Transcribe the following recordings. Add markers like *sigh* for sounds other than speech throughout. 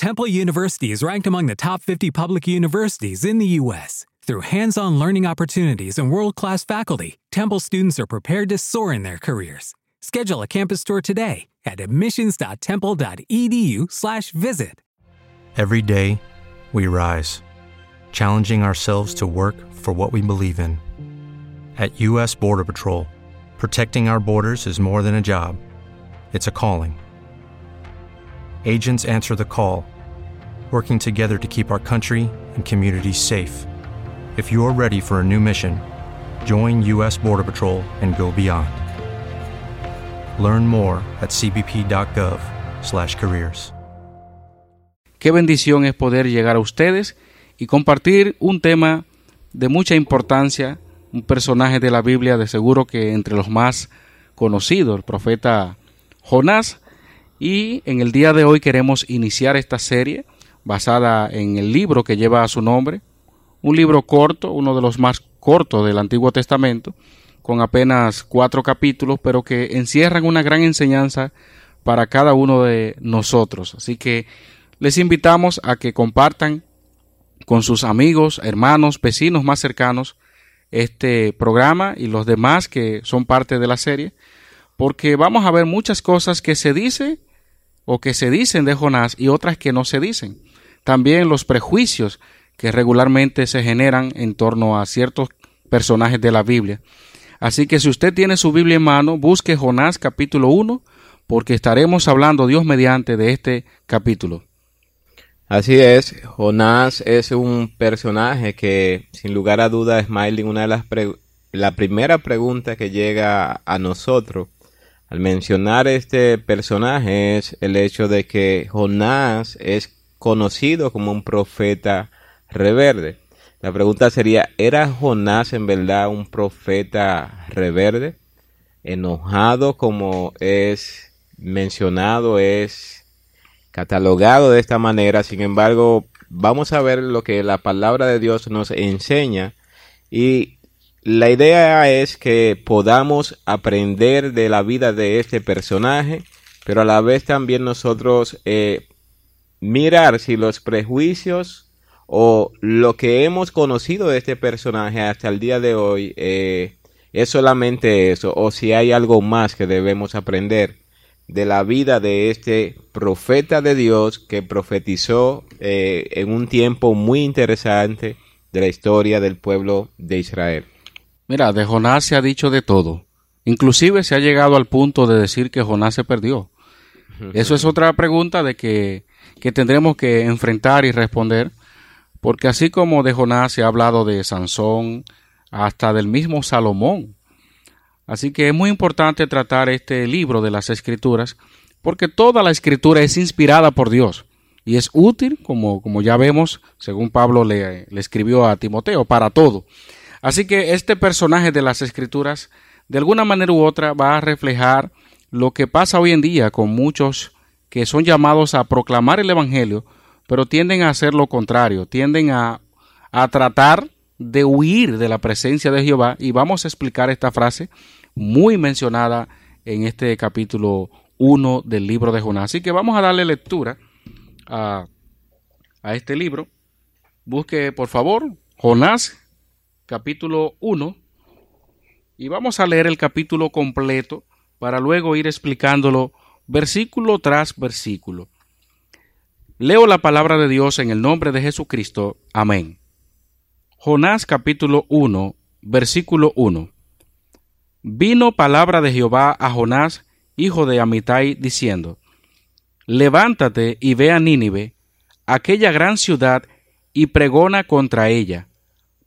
Temple University is ranked among the top 50 public universities in the U.S. Through hands on learning opportunities and world class faculty, Temple students are prepared to soar in their careers. Schedule a campus tour today at admissions.temple.edu/slash visit. Every day, we rise, challenging ourselves to work for what we believe in. At U.S. Border Patrol, protecting our borders is more than a job, it's a calling. Agents answer the call, working together to keep our country and communities safe. If you're ready for a new mission, join U.S. Border Patrol and go beyond. Learn more at cbp.gov/careers. Qué bendición es poder llegar a ustedes y compartir un tema de mucha importancia, un personaje de la Biblia de seguro que entre los más conocidos, el profeta Jonás. Y en el día de hoy queremos iniciar esta serie basada en el libro que lleva su nombre, un libro corto, uno de los más cortos del Antiguo Testamento, con apenas cuatro capítulos, pero que encierran una gran enseñanza para cada uno de nosotros. Así que les invitamos a que compartan con sus amigos, hermanos, vecinos más cercanos este programa y los demás que son parte de la serie, porque vamos a ver muchas cosas que se dice o que se dicen de Jonás y otras que no se dicen. También los prejuicios que regularmente se generan en torno a ciertos personajes de la Biblia. Así que si usted tiene su Biblia en mano, busque Jonás capítulo 1, porque estaremos hablando Dios mediante de este capítulo. Así es, Jonás es un personaje que sin lugar a dudas, Smiling, una de las la primera pregunta que llega a nosotros al mencionar este personaje es el hecho de que Jonás es conocido como un profeta reverde. La pregunta sería, ¿era Jonás en verdad un profeta reverde? Enojado como es mencionado, es catalogado de esta manera. Sin embargo, vamos a ver lo que la palabra de Dios nos enseña y la idea es que podamos aprender de la vida de este personaje, pero a la vez también nosotros eh, mirar si los prejuicios o lo que hemos conocido de este personaje hasta el día de hoy eh, es solamente eso, o si hay algo más que debemos aprender de la vida de este profeta de Dios que profetizó eh, en un tiempo muy interesante de la historia del pueblo de Israel. Mira, de Jonás se ha dicho de todo. Inclusive se ha llegado al punto de decir que Jonás se perdió. Eso es otra pregunta de que, que tendremos que enfrentar y responder, porque así como de Jonás se ha hablado de Sansón, hasta del mismo Salomón, Así que es muy importante tratar este libro de las escrituras porque toda la escritura es inspirada por Dios y es útil, como, como ya vemos, según Pablo le, le escribió a Timoteo, para todo. Así que este personaje de las escrituras, de alguna manera u otra, va a reflejar lo que pasa hoy en día con muchos que son llamados a proclamar el Evangelio, pero tienden a hacer lo contrario, tienden a, a tratar de huir de la presencia de Jehová. Y vamos a explicar esta frase muy mencionada en este capítulo 1 del libro de Jonás. Así que vamos a darle lectura a, a este libro. Busque, por favor, Jonás, capítulo 1, y vamos a leer el capítulo completo para luego ir explicándolo versículo tras versículo. Leo la palabra de Dios en el nombre de Jesucristo. Amén. Jonás capítulo 1, versículo 1. Vino palabra de Jehová a Jonás, hijo de Amitai, diciendo, Levántate y ve a Nínive, aquella gran ciudad, y pregona contra ella,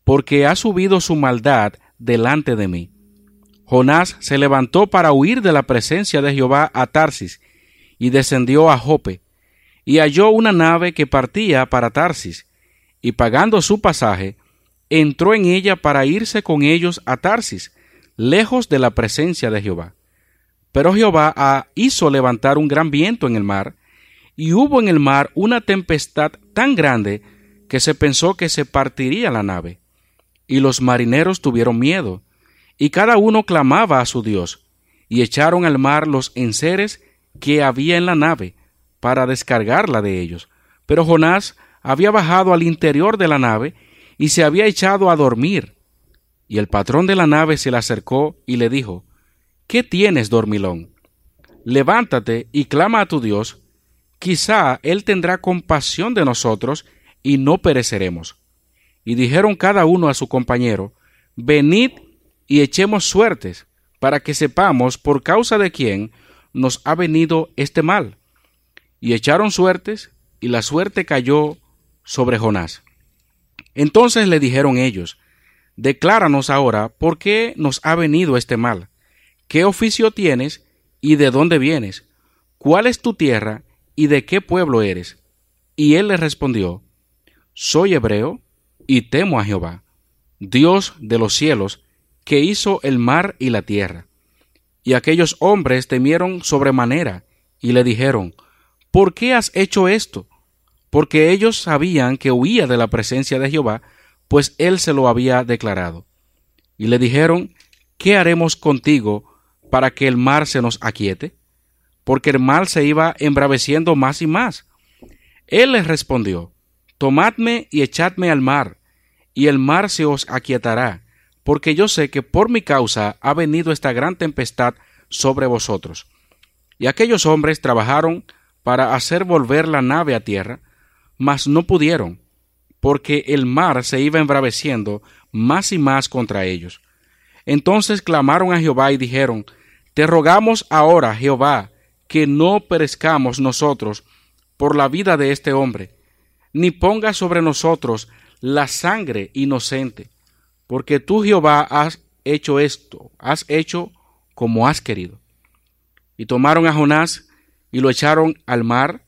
porque ha subido su maldad delante de mí. Jonás se levantó para huir de la presencia de Jehová a Tarsis, y descendió a Jope, y halló una nave que partía para Tarsis, y pagando su pasaje, entró en ella para irse con ellos a Tarsis, lejos de la presencia de Jehová. Pero Jehová hizo levantar un gran viento en el mar, y hubo en el mar una tempestad tan grande que se pensó que se partiría la nave. Y los marineros tuvieron miedo, y cada uno clamaba a su Dios, y echaron al mar los enseres que había en la nave, para descargarla de ellos, Pero Jonás había bajado al interior de la nave y se había echado a dormir. Y el patrón de la nave se le acercó y le dijo, ¿Qué tienes, dormilón? Levántate y clama a tu Dios, quizá Él tendrá compasión de nosotros y no pereceremos. Y dijeron cada uno a su compañero, Venid y echemos suertes, para que sepamos por causa de quién nos ha venido este mal. Y echaron suertes, y la suerte cayó sobre Jonás. Entonces le dijeron ellos, Decláranos ahora por qué nos ha venido este mal, qué oficio tienes y de dónde vienes, cuál es tu tierra y de qué pueblo eres. Y él le respondió, Soy hebreo y temo a Jehová, Dios de los cielos, que hizo el mar y la tierra. Y aquellos hombres temieron sobremanera y le dijeron, ¿por qué has hecho esto? porque ellos sabían que huía de la presencia de Jehová, pues él se lo había declarado. Y le dijeron, ¿qué haremos contigo para que el mar se nos aquiete? Porque el mar se iba embraveciendo más y más. Él les respondió, Tomadme y echadme al mar, y el mar se os aquietará, porque yo sé que por mi causa ha venido esta gran tempestad sobre vosotros. Y aquellos hombres trabajaron para hacer volver la nave a tierra, mas no pudieron, porque el mar se iba embraveciendo más y más contra ellos. Entonces clamaron a Jehová y dijeron, Te rogamos ahora, Jehová, que no perezcamos nosotros por la vida de este hombre, ni ponga sobre nosotros la sangre inocente, porque tú, Jehová, has hecho esto, has hecho como has querido. Y tomaron a Jonás y lo echaron al mar,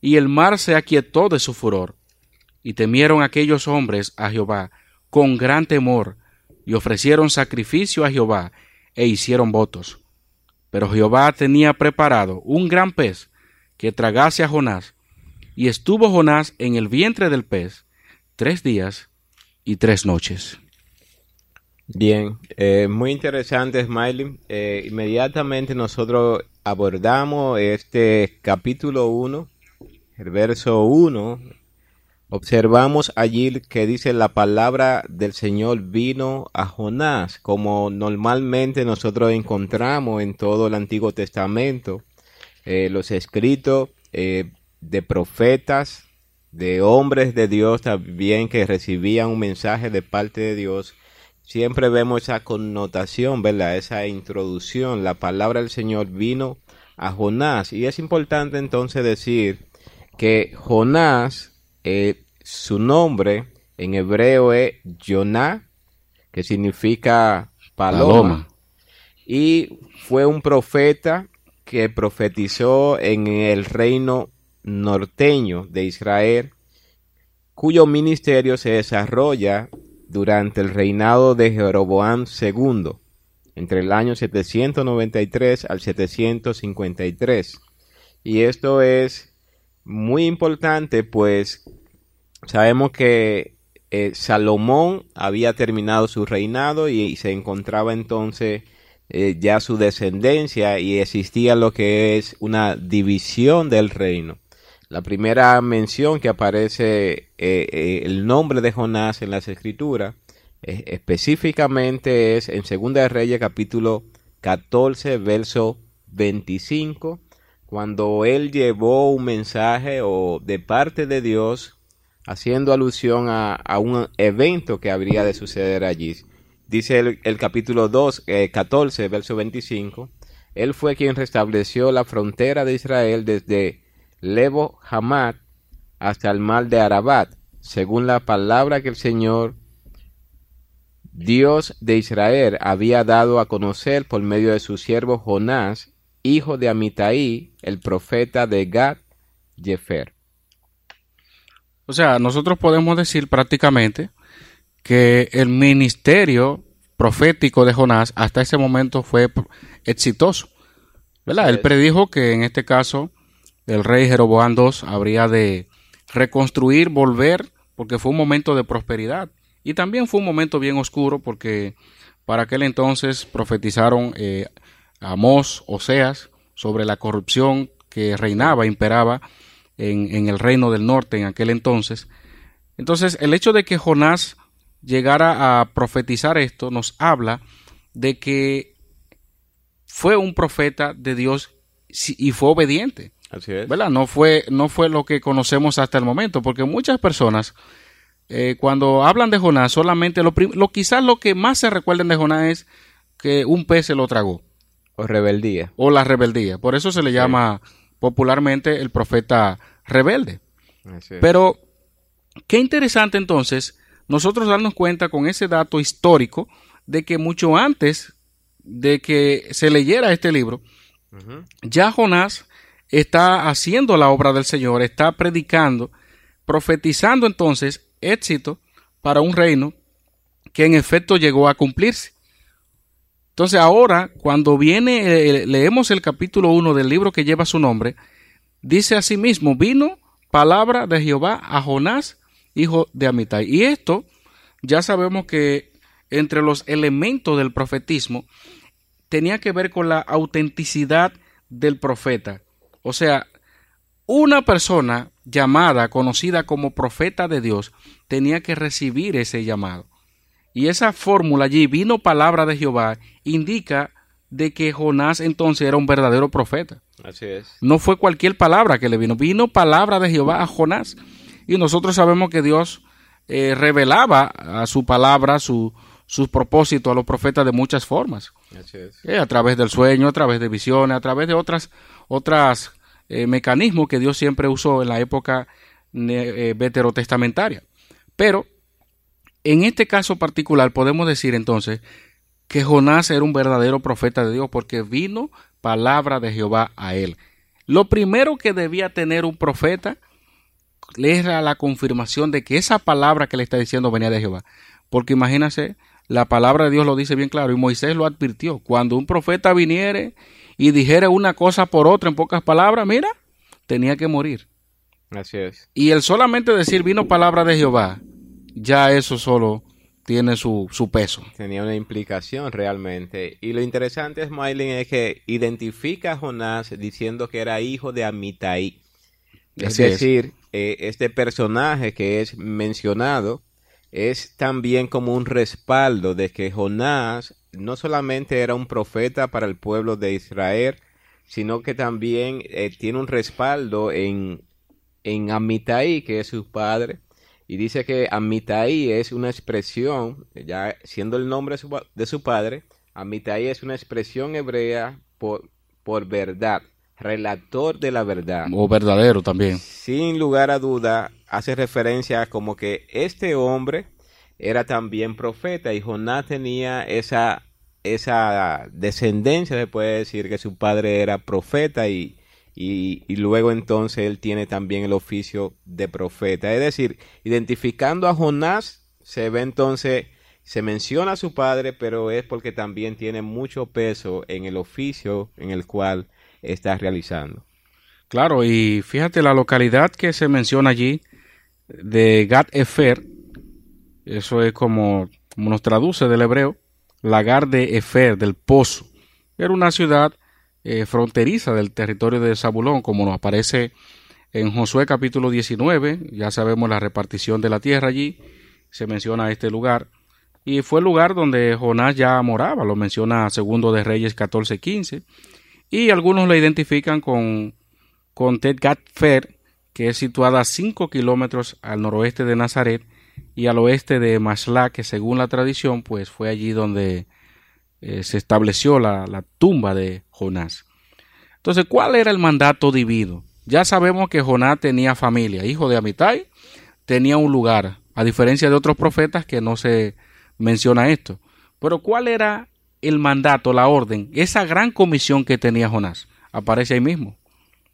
y el mar se aquietó de su furor. Y temieron aquellos hombres a Jehová con gran temor, y ofrecieron sacrificio a Jehová, e hicieron votos. Pero Jehová tenía preparado un gran pez que tragase a Jonás, y estuvo Jonás en el vientre del pez tres días y tres noches. Bien, eh, muy interesante, Smiley. Eh, inmediatamente nosotros abordamos este capítulo 1 el verso 1, observamos allí que dice la palabra del Señor vino a Jonás, como normalmente nosotros encontramos en todo el Antiguo Testamento, eh, los escritos de profetas, de hombres de Dios también que recibían un mensaje de parte de Dios. Siempre vemos esa connotación, ¿verdad? Esa introducción. La palabra del Señor vino a Jonás. Y es importante entonces decir que Jonás, eh, su nombre en hebreo es Jonah, que significa paloma, y fue un profeta que profetizó en el reino norteño de Israel, cuyo ministerio se desarrolla durante el reinado de Jeroboam II, entre el año 793 al 753. Y esto es muy importante, pues sabemos que eh, Salomón había terminado su reinado y, se encontraba entonces eh, ya su descendencia y existía lo que es una división del reino. La primera mención que aparece eh, el nombre de Jonás en las escrituras específicamente es en Segunda Reyes capítulo 14 verso 25 cuando él llevó un mensaje o de parte de Dios haciendo alusión a, un evento que habría de suceder allí. Dice el, capítulo 2, 14, eh, verso 25, él fue quien restableció la frontera de Israel desde Lebo Hamad hasta el mar de Arabat, según la palabra que el Señor Dios de Israel había dado a conocer por medio de su siervo Jonás hijo de Amitai, el profeta de Gad, Jefer. O sea, nosotros podemos decir prácticamente que el ministerio profético de Jonás hasta ese momento fue exitoso. ¿verdad? Él predijo que en este caso el rey Jeroboam II habría de reconstruir, volver, porque fue un momento de prosperidad. Y también fue un momento bien oscuro porque para aquel entonces profetizaron eh, Amós, Oseas, sobre la corrupción que reinaba, imperaba en, en el reino del norte en aquel entonces. Entonces, el hecho de que Jonás llegara a profetizar esto nos habla de que fue un profeta de Dios y fue obediente. Así es. ¿Verdad? No fue, no fue lo que conocemos hasta el momento, porque muchas personas, eh, cuando hablan de Jonás, solamente lo, lo quizás lo que más se recuerden de Jonás es que un pez se lo tragó. O rebeldía. O la rebeldía. Por eso se le llama popularmente el profeta rebelde. Pero, qué interesante entonces nosotros darnos cuenta con ese dato histórico de que mucho antes de que se leyera este libro, ya Jonás está haciendo la obra del Señor, está predicando, profetizando entonces éxito para un reino que en efecto llegó a cumplirse. Entonces ahora, cuando viene, eh, leemos el capítulo 1 del libro que lleva su nombre, dice asimismo, vino palabra de Jehová a Jonás, hijo de Amitai. Y esto ya sabemos que entre los elementos del profetismo tenía que ver con la autenticidad del profeta. O sea, una persona llamada, conocida como profeta de Dios, tenía que recibir ese llamado. Y esa fórmula allí, vino palabra de Jehová, indica de que Jonás entonces era un verdadero profeta. Así es. No fue cualquier palabra que le vino, vino palabra de Jehová a Jonás. Y nosotros sabemos que Dios eh, revelaba a su palabra, su, sus propósitos a los profetas de muchas formas. Eh, a través del sueño, a través de visiones, a través de otras, otras eh, mecanismos que Dios siempre usó en la época eh, veterotestamentaria. Pero en este caso particular podemos decir entonces que Jonás era un verdadero profeta de Dios porque vino palabra de Jehová a él. Lo primero que debía tener un profeta era la confirmación de que esa palabra que le está diciendo venía de Jehová. Porque imagínense la palabra de Dios lo dice bien claro y Moisés lo advirtió. Cuando un profeta viniere y dijere una cosa por otra en pocas palabras, mira, tenía que morir. Así es. Y el solamente decir vino palabra de Jehová, ya eso solo tiene su, su peso. Tenía una implicación realmente. Y lo interesante, es Smiling, es que identifica a Jonás diciendo que era hijo de Amitai. Es decir, eh, este personaje que es mencionado es también como un respaldo de que Jonás no solamente era un profeta para el pueblo de Israel, sino que también eh, tiene un respaldo en, en que es su padre, y dice que Amitai es una expresión, ya siendo el nombre de su, de su padre, Amitai es una expresión hebrea por, por verdad, relator de la verdad. O verdadero también. Sin lugar a duda, hace referencia como que este hombre era también profeta y Jonás tenía esa, esa descendencia, se puede decir que su padre era profeta y, y, y, luego entonces él tiene también el oficio de profeta. Es decir, identificando a Jonás, se ve entonces, se menciona a su padre, pero es porque también tiene mucho peso en el oficio en el cual está realizando. Claro, y fíjate la localidad que se menciona allí de Gat Efer, eso es como, nos traduce del hebreo, lagar de Efer, del pozo. Era una ciudad eh, fronteriza del territorio de Zabulón, como nos aparece en Josué capítulo 19, ya sabemos la repartición de la tierra allí, se menciona este lugar, y fue el lugar donde Jonás ya moraba, lo menciona segundo de Reyes 14, 15, y algunos lo identifican con, con Gat Fer, que es situada a 5 kilómetros al noroeste de Nazaret y al oeste de Masla, que según la tradición, pues fue allí donde eh, se estableció la, la, tumba de Jonás. Entonces, ¿cuál era el mandato divino? Ya sabemos que Jonás tenía familia, hijo de Amitai, tenía un lugar, a diferencia de otros profetas que no se menciona esto. Pero ¿cuál era el mandato, la orden, esa gran comisión que tenía Jonás? Aparece ahí mismo.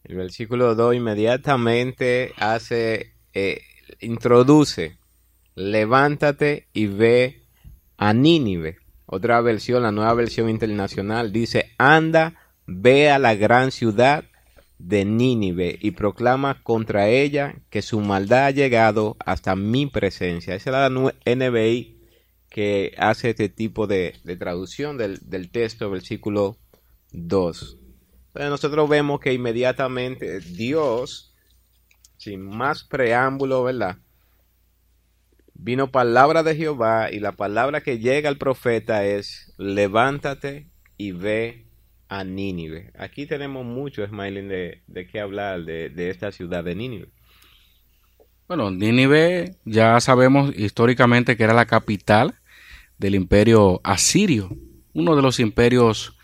El versículo 2 inmediatamente hace, eh, introduce, levántate y ve a Nínive. Otra versión, la nueva versión internacional, dice, anda, ve a la gran ciudad de Nínive y proclama contra ella que su maldad ha llegado hasta mi presencia. Esa es la NBI que hace este tipo de, de traducción del, del texto, versículo 2 nosotros vemos que inmediatamente Dios sin más preámbulo, ¿verdad? Vino palabra de Jehová y la palabra que llega al profeta es, levántate y ve a Nínive. Aquí tenemos mucho, Smiling, de, de qué hablar de, de esta ciudad de Nínive. Bueno, Nínive ya sabemos históricamente que era la capital del imperio asirio, uno de los imperios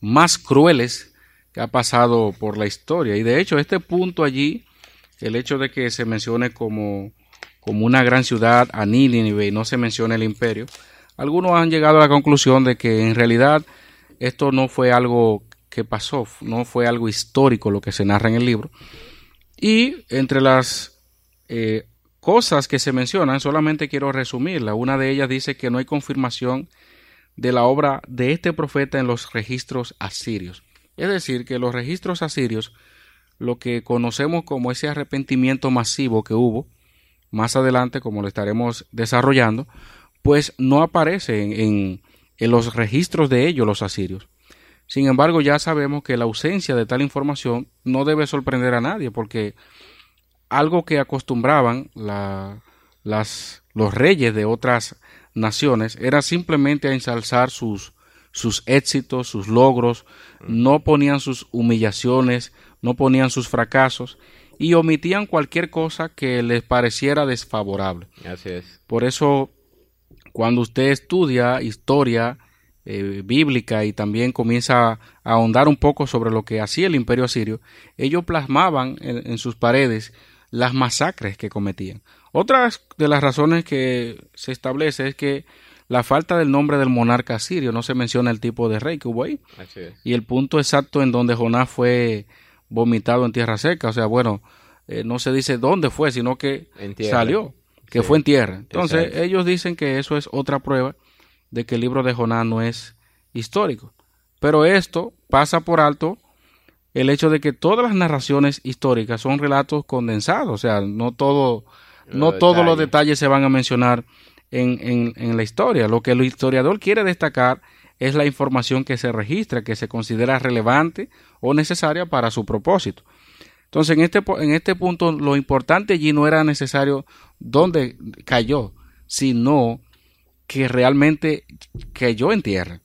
más crueles que ha pasado por la historia. Y de hecho, este punto allí, el hecho de que se mencione como, como una gran ciudad a Nínive y no se mencione el imperio, algunos han llegado a la conclusión de que en realidad esto no fue algo que pasó, no fue algo histórico lo que se narra en el libro. Y entre las eh, cosas que se mencionan, solamente quiero resumirla. Una de ellas dice que no hay confirmación de la obra de este profeta en los registros asirios. Es decir, que los registros asirios, lo que conocemos como ese arrepentimiento masivo que hubo, más adelante, como lo estaremos desarrollando, pues no aparece en, en los registros de ellos los asirios. Sin embargo, ya sabemos que la ausencia de tal información no debe sorprender a nadie, porque algo que acostumbraban las, los reyes de otras naciones era simplemente a ensalzar sus, sus éxitos, sus logros, no ponían sus humillaciones, no ponían sus fracasos y omitían cualquier cosa que les pareciera desfavorable. Así es. Por eso, cuando usted estudia historia eh, bíblica y también comienza a ahondar un poco sobre lo que hacía el imperio asirio, ellos plasmaban en sus paredes las masacres que cometían. Otra de las razones que se establece es que la falta del nombre del monarca sirio no se menciona el tipo de rey que hubo ahí. Y el punto exacto en donde Jonás fue vomitado en tierra seca. O sea, bueno, eh, no se dice dónde fue, sino que salió, que fue en tierra. Entonces, ellos dicen que eso es otra prueba de que el libro de Jonás no es histórico. Pero esto pasa por alto el hecho de que todas las narraciones históricas son relatos condensados, o sea, no todo, no todos los detalles se van a mencionar en, en, en, la historia. Lo que el historiador quiere destacar es la información que se registra, que se considera relevante o necesaria para su propósito. Entonces, en este, en este punto, lo importante allí no era necesario dónde cayó, sino que realmente cayó en tierra.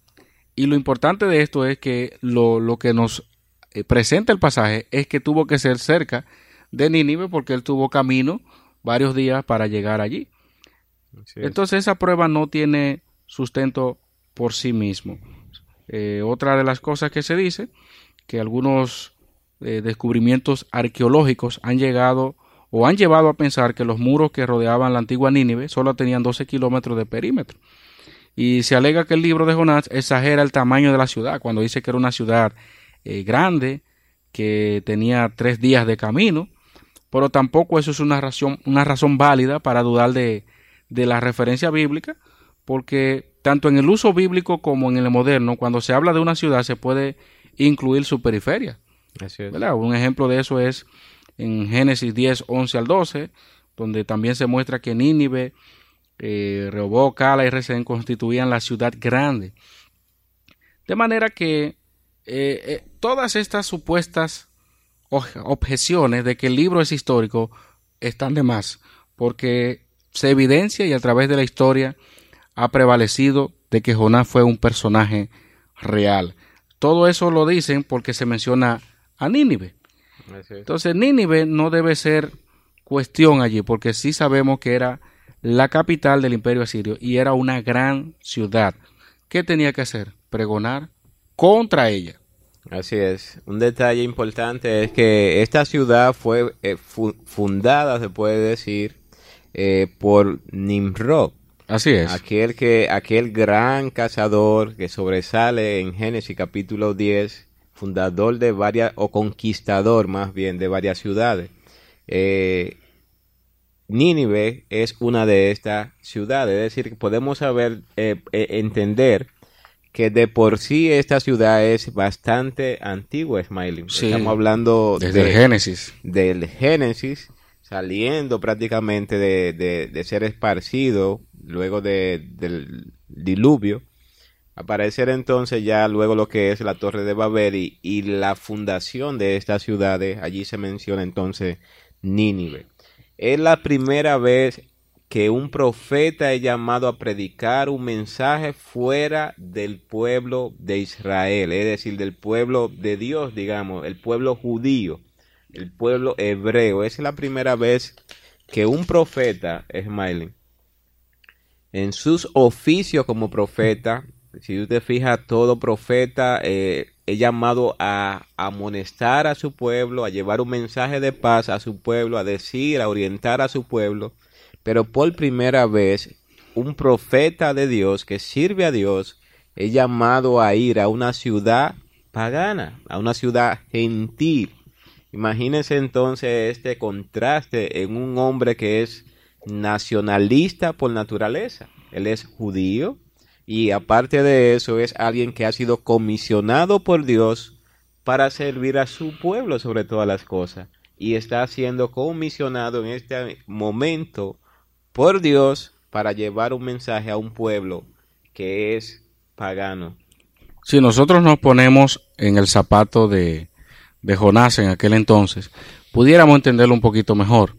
Y lo importante de esto es que lo, lo que nos eh, presenta el pasaje es que tuvo que ser cerca de Nínive porque él tuvo camino varios días para llegar allí. Entonces esa prueba no tiene sustento por sí mismo. Eh, otra de las cosas que se dice, que algunos eh, descubrimientos arqueológicos han llegado o han llevado a pensar que los muros que rodeaban la antigua Nínive solo tenían 12 kilómetros de perímetro. Y se alega que el libro de Jonás exagera el tamaño de la ciudad cuando dice que era una ciudad eh, grande que tenía tres días de camino, pero tampoco eso es una razón, una razón válida para dudar de, de la referencia bíblica, porque tanto en el uso bíblico como en el moderno, cuando se habla de una ciudad se puede incluir su periferia. Un ejemplo de eso es en Génesis 10, 11 al 12, donde también se muestra que Nínive, eh, Cala y Resén constituían la ciudad grande. De manera que eh, eh, todas estas supuestas objeciones de que el libro es histórico están de más, porque se evidencia y a través de la historia ha prevalecido de que Jonás fue un personaje real. Todo eso lo dicen porque se menciona a Nínive. Entonces Nínive no debe ser cuestión allí, porque sí sabemos que era la capital del imperio asirio y era una gran ciudad. ¿Qué tenía que hacer? Pregonar contra ella. Así es. Un detalle importante es que esta ciudad fue eh, fundada, se puede decir, eh, por Nimrod. Así es. Aquel, que, aquel gran cazador que sobresale en Génesis capítulo 10, fundador de varias, o conquistador más bien, de varias ciudades. Eh, Nínive es una de estas ciudades, es decir, que podemos saber, entender que de por sí esta ciudad es bastante antigua, Smiling. Estamos hablando desde el Génesis. Del Génesis, saliendo prácticamente de, ser esparcido luego del diluvio. Aparecer entonces ya luego lo que es la Torre de Babel y, y la fundación de estas ciudades. Allí se menciona entonces Nínive. Es la primera vez que un profeta es llamado a predicar un mensaje fuera del pueblo de Israel, es decir, del pueblo de Dios, digamos, el pueblo judío, el pueblo hebreo. Es la primera vez que un profeta, Ismael, en sus oficios como profeta, si usted fija, todo profeta eh, es llamado a amonestar a su pueblo, a llevar un mensaje de paz a su pueblo, a decir, a orientar a su pueblo pero por primera vez, un profeta de Dios que sirve a Dios es llamado a ir a una ciudad pagana, a una ciudad gentil. Imagínense entonces este contraste en un hombre que es nacionalista por naturaleza. Él es judío y aparte de eso es alguien que ha sido comisionado por Dios para servir a su pueblo sobre todas las cosas. Y está siendo comisionado en este momento por Dios para llevar un mensaje a un pueblo que es pagano. Si nosotros nos ponemos en el zapato de, de Jonás en aquel entonces, pudiéramos entenderlo un poquito mejor,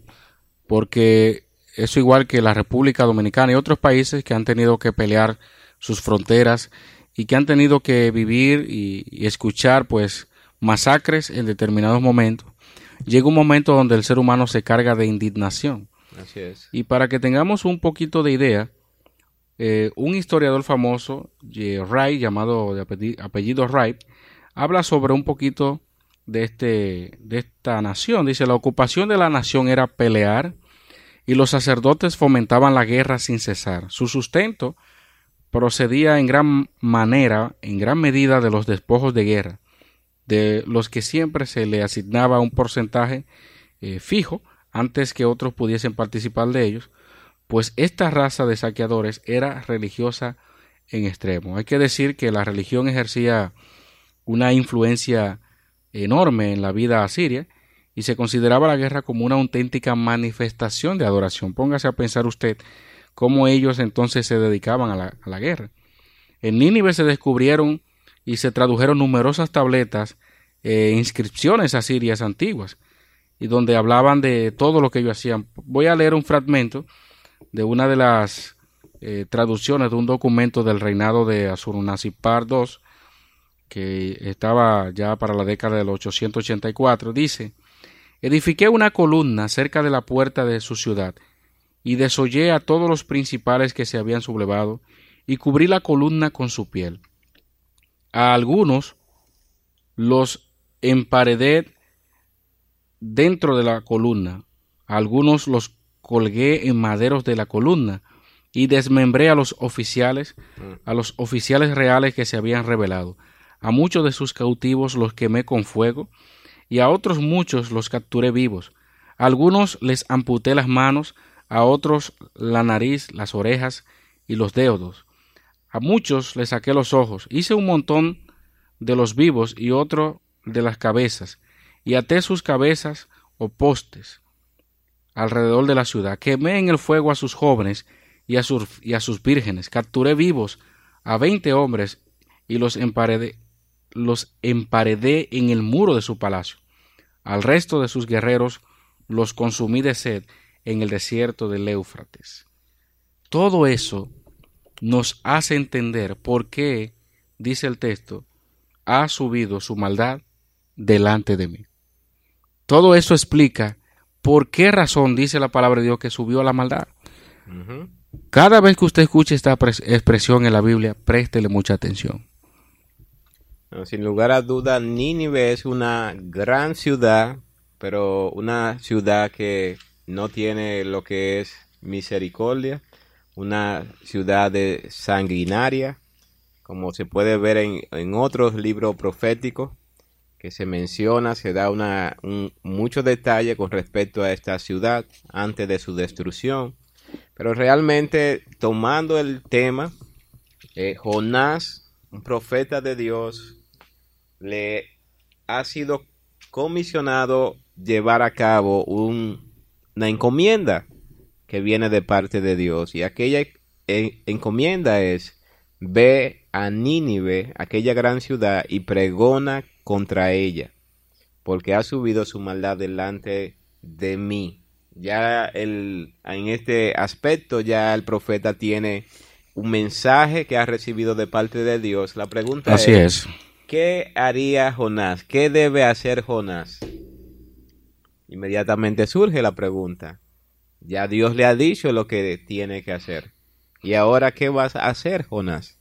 porque eso igual que la República Dominicana y otros países que han tenido que pelear sus fronteras y que han tenido que vivir y, y escuchar pues masacres en determinados momentos, llega un momento donde el ser humano se carga de indignación y para que tengamos un poquito de idea, eh, un historiador famoso, Wright, llamado de apellido, Wright, habla sobre un poquito de, este, de esta nación. Dice, la ocupación de la nación era pelear y los sacerdotes fomentaban la guerra sin cesar. Su sustento procedía en gran manera, en gran medida de los despojos de guerra, de los que siempre se le asignaba un porcentaje eh, fijo antes que otros pudiesen participar de ellos, pues esta raza de saqueadores era religiosa en extremo. Hay que decir que la religión ejercía una influencia enorme en la vida asiria y se consideraba la guerra como una auténtica manifestación de adoración. Póngase a pensar usted cómo ellos entonces se dedicaban a la, guerra. En Nínive se descubrieron y se tradujeron numerosas tabletas e inscripciones asirias antiguas y donde hablaban de todo lo que ellos hacían. Voy a leer un fragmento de una de las eh, traducciones de un documento del reinado de Asurunasipar II, que estaba ya para la década del 884. Dice, edifiqué una columna cerca de la puerta de su ciudad, y desollé a todos los principales que se habían sublevado, y cubrí la columna con su piel. A algunos los emparedé dentro de la columna. Algunos los colgué en maderos de la columna y desmembré a los oficiales, a los oficiales reales que se habían revelado. A muchos de sus cautivos los quemé con fuego y a otros muchos los capturé vivos. A algunos les amputé las manos, a otros la nariz, las orejas y los dedos. A muchos les saqué los ojos. Hice un montón de los vivos y otro de las cabezas y até sus cabezas o postes alrededor de la ciudad. Quemé en el fuego a sus jóvenes y a sus, y a sus vírgenes. Capturé vivos a veinte hombres y los emparedé, los emparedé en el muro de su palacio. Al resto de sus guerreros los consumí de sed en el desierto del Éufrates. Todo eso nos hace entender por qué, dice el texto, ha subido su maldad delante de mí. Todo eso explica por qué razón dice la palabra de Dios que subió a la maldad. Cada vez que usted escuche esta expresión en la Biblia, préstele mucha atención. sin lugar a duda, Nínive es una gran ciudad, pero una ciudad que no tiene lo que es misericordia, una ciudad de sanguinaria, como se puede ver en, en otros libros proféticos que se menciona, se da una, mucho detalle con respecto a esta ciudad antes de su destrucción. Pero realmente tomando el tema, eh, Jonás, un profeta de Dios, le ha sido comisionado llevar a cabo una encomienda que viene de parte de Dios. Y aquella encomienda es, ve a Nínive, aquella gran ciudad, y pregona contra ella, porque ha subido su maldad delante de mí. Ya el, en este aspecto ya el profeta tiene un mensaje que ha recibido de parte de Dios. La pregunta Así es, es. ¿qué haría Jonás? ¿Qué debe hacer Jonás? Inmediatamente surge la pregunta. Ya Dios le ha dicho lo que tiene que hacer. ¿Y ahora qué vas a hacer, Jonás?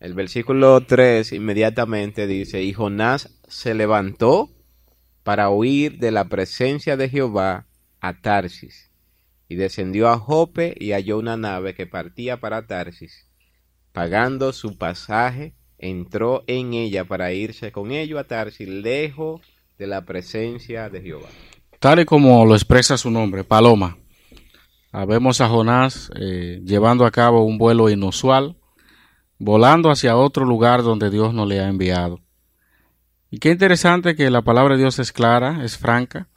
El versículo 3 inmediatamente dice, y Jonás se levantó para huir de la presencia de Jehová a Tarsis, y descendió a Jope y halló una nave que partía para Tarsis. Pagando su pasaje, entró en ella para irse con ello a Tarsis, lejos de la presencia de Jehová. Tal y como lo expresa su nombre, Paloma. Vemos a Jonás eh, llevando a cabo un vuelo inusual, volando hacia otro lugar donde Dios no le ha enviado. Y qué interesante que la palabra de Dios es clara, es franca,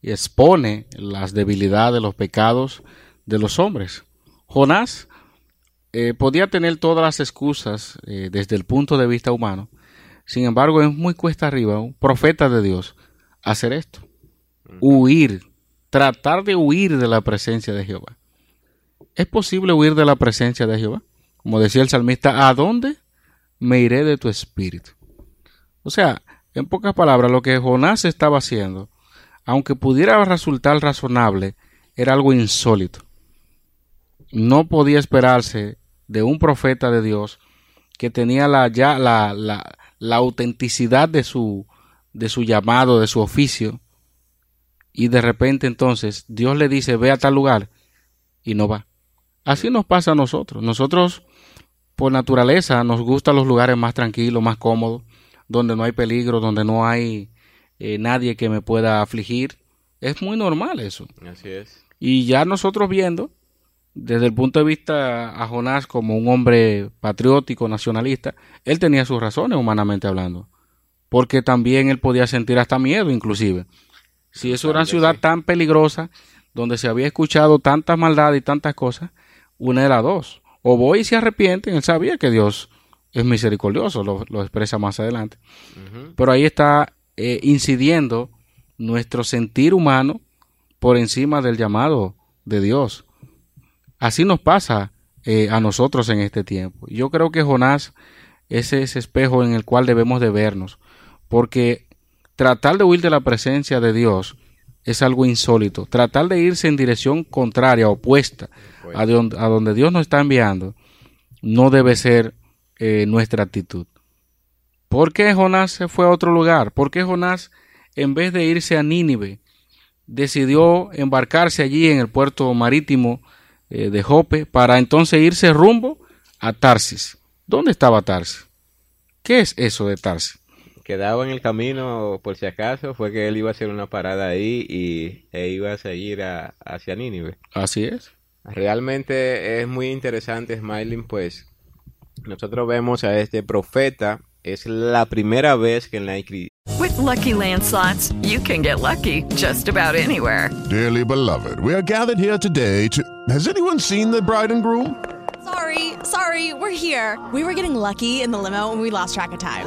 y expone las debilidades, los pecados de los hombres. Jonás eh, podía tener todas las excusas eh, desde el punto de vista humano, sin embargo es muy cuesta arriba, un profeta de Dios, hacer esto huir, tratar de huir de la presencia de Jehová. ¿Es posible huir de la presencia de Jehová? Como decía el salmista, ¿a dónde me iré de tu espíritu? O sea, en pocas palabras, lo que Jonás estaba haciendo, aunque pudiera resultar razonable, era algo insólito. No podía esperarse de un profeta de Dios que tenía la, ya la, la, la autenticidad de su, de su llamado, de su oficio, y de repente entonces Dios le dice ve a tal lugar y no va. Así nos pasa a nosotros. Nosotros por naturaleza nos gustan los lugares más tranquilos, más cómodos, donde no hay peligro, donde no hay eh, nadie que me pueda afligir. Es muy normal eso. Así es. Y ya nosotros viendo, desde el punto de vista a Jonás como un hombre patriótico, nacionalista, él tenía sus razones humanamente hablando. Porque también él podía sentir hasta miedo inclusive. Si es una ciudad tan peligrosa, donde se había escuchado tanta maldad y tantas cosas, una de las dos. O voy y se arrepienten, él sabía que Dios es misericordioso, lo, lo expresa más adelante. Pero ahí está eh, incidiendo nuestro sentir humano por encima del llamado de Dios. Así nos pasa eh, a nosotros en este tiempo. Yo creo que Jonás es ese espejo en el cual debemos de vernos, porque tratar de huir de la presencia de Dios es algo insólito. Tratar de irse en dirección contraria, opuesta a donde, a donde Dios nos está enviando, no debe ser eh, nuestra actitud. ¿Por qué Jonás se fue a otro lugar? ¿Por qué Jonás, en vez de irse a Nínive, decidió embarcarse allí en el puerto marítimo eh, de Jope para entonces irse rumbo a Tarsis? ¿Dónde estaba Tarsis? ¿Qué es eso de Tarsis? Quedaba en el camino, por si acaso, fue que él iba a hacer una parada ahí y e iba a seguir a- hacia Nínive. Así es. Realmente es muy interesante, Smiling, pues nosotros vemos a este profeta, es la primera vez que en la With Lucky Land slots, you can get lucky just about anywhere. Dearly beloved, we are gathered here today to. Has anyone seen the bride and groom? Sorry, sorry, we're here. We were getting lucky in the limo and we lost track of time.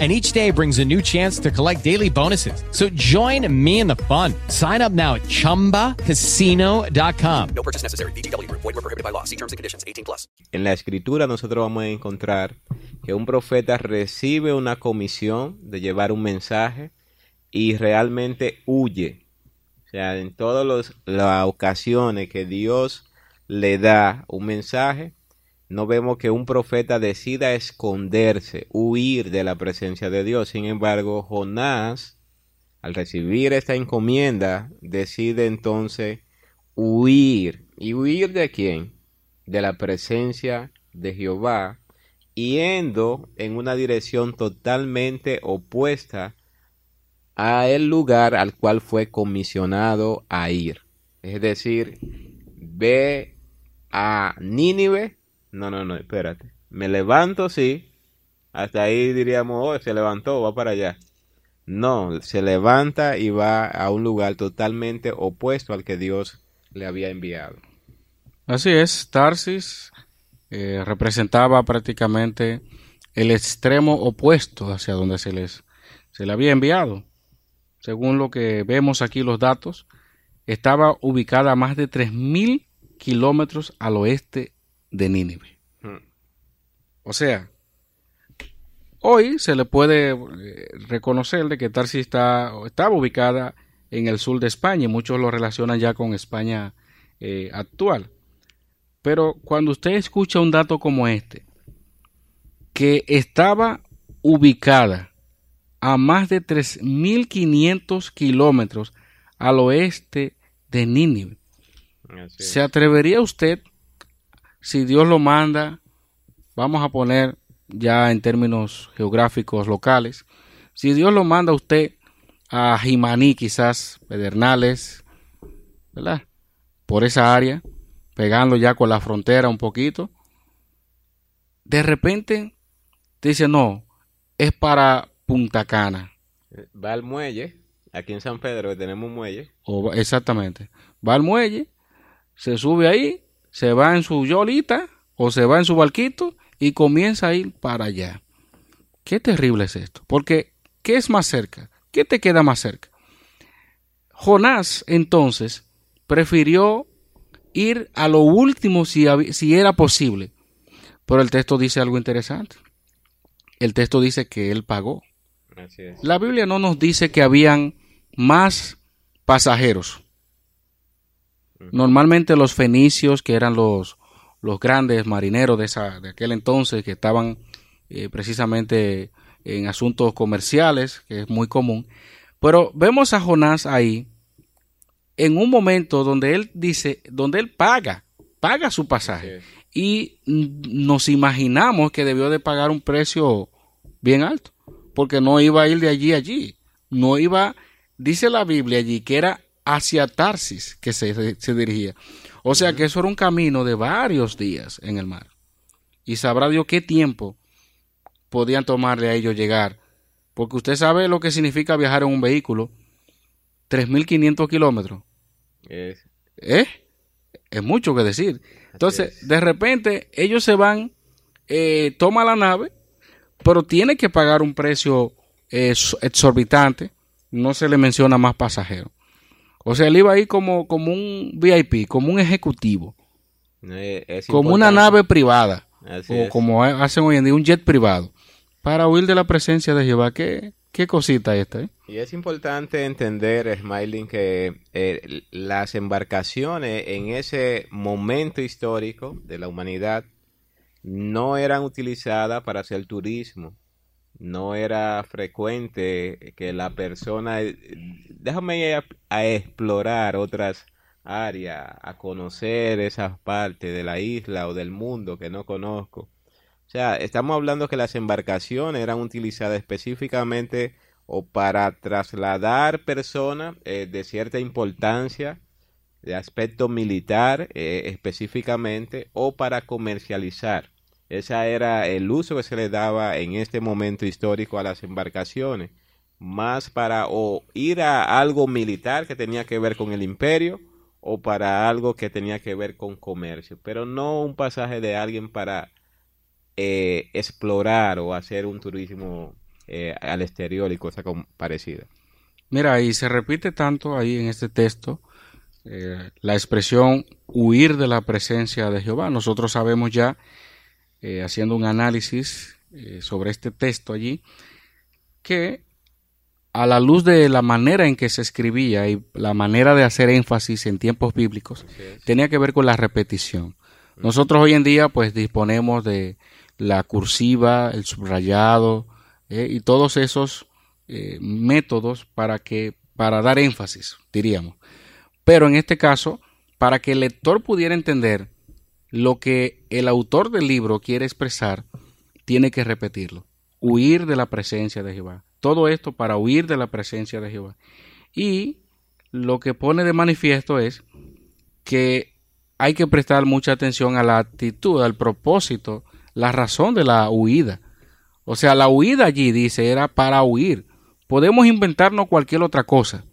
And each day brings a new chance to collect daily bonuses. So join me in the fun. Sign up now at chumbacasino.com. No purchase necessary. VGW Group. Void were prohibited by law. See terms and conditions. 18 plus. En la escritura nosotros vamos a encontrar que un profeta recibe una comisión de llevar un mensaje y realmente huye. O sea, en todas las ocasiones que Dios le da un mensaje, no vemos que un profeta decida esconderse, huir de la presencia de Dios. Sin embargo, Jonás, al recibir esta encomienda, decide entonces huir. ¿Y huir de quién? De la presencia de Jehová yendo en una dirección totalmente opuesta a el lugar al cual fue comisionado a ir. Es decir, ve a Nínive. No, no, no, espérate. Me levanto, sí. Hasta ahí diríamos, oh, se levantó, va para allá. No, se levanta y va a un lugar totalmente opuesto al que Dios le había enviado. Así es, Tarsis eh, representaba prácticamente el extremo opuesto hacia donde se les se le había enviado. Según lo que vemos aquí los datos, estaba ubicada a más de 3.000 kilómetros al oeste de Nínive. Hmm. O sea, hoy se le puede eh, reconocer de que Tarsis está, estaba ubicada en el sur de España y muchos lo relacionan ya con España eh, actual. Pero cuando usted escucha un dato como este, que estaba ubicada a más de 3.500 kilómetros al oeste de Nínive, ¿se atrevería usted, si Dios lo manda, vamos a poner ya en términos geográficos locales, si Dios lo manda a usted a Jimaní, quizás Pedernales, ¿verdad? Por esa área, pegando ya con la frontera un poquito, de repente dice, no, es para Punta Cana. Va al muelle, aquí en San Pedro que tenemos un muelle. O, exactamente. Va al muelle, se sube ahí, se va en su yolita o se va en su barquito y comienza a ir para allá. Qué terrible es esto. Porque, ¿qué es más cerca? ¿Qué te queda más cerca? Jonás entonces prefirió ir a lo último si, si era posible. Pero el texto dice algo interesante. El texto dice que él pagó. La Biblia no nos dice que habían más pasajeros. Normalmente los fenicios, que eran los, los grandes marineros de, esa, de aquel entonces, que estaban eh, precisamente en asuntos comerciales, que es muy común. Pero vemos a Jonás ahí en un momento donde él dice, donde él paga, paga su pasaje. Y nos imaginamos que debió de pagar un precio bien alto, porque no iba a ir de allí a allí, no iba, dice la Biblia allí, que era hacia Tarsis que se, se dirigía. O sea que eso era un camino de varios días en el mar. Y sabrá Dios qué tiempo podían tomarle a ellos llegar. Porque usted sabe lo que significa viajar en un vehículo 3.500 kilómetros. Es. ¿Eh? Es mucho que decir. Entonces, de repente, ellos se van, eh, toma la nave, pero tiene que pagar un precio eh, exorbitante. No se le menciona más pasajeros. O sea, él iba ahí como, como un VIP, como un ejecutivo. como una nave privada. o como hacen hoy en día, un jet privado. Para huir de la presencia de Jehová. ¿Qué, qué cosita esta? Eh? Y es importante entender, Smiling, que eh, las embarcaciones en ese momento histórico de la humanidad no eran utilizadas para hacer turismo. No era frecuente que la persona, déjame ir a, a explorar otras áreas, a conocer esas partes de la isla o del mundo que no conozco. O sea, estamos hablando que las embarcaciones eran utilizadas específicamente o para trasladar personas eh, de cierta importancia, de aspecto militar eh, específicamente, o para comercializar. Ese era el uso que se le daba en este momento histórico a las embarcaciones, más para o ir a algo militar que tenía que ver con el imperio, o para algo que tenía que ver con comercio, pero no un pasaje de alguien para eh, explorar o hacer un turismo eh, al exterior y cosas parecidas. Mira, y se repite tanto ahí en este texto eh, la expresión huir de la presencia de Jehová. Nosotros sabemos ya, eh, haciendo un análisis sobre este texto allí, que a la luz de la manera en que se escribía y la manera de hacer énfasis en tiempos bíblicos, tenía que ver con la repetición. Nosotros hoy en día pues disponemos de la cursiva, el subrayado, eh, y todos esos eh, métodos para que para dar énfasis, diríamos. Pero en este caso, para que el lector pudiera entender lo que el autor del libro quiere expresar, tiene que repetirlo. Huir de la presencia de Jehová. Todo esto para huir de la presencia de Jehová. Y lo que pone de manifiesto es que hay que prestar mucha atención a la actitud, al propósito, la razón de la huida. O sea, la huida allí dice era para huir. Podemos inventarnos cualquier otra cosa.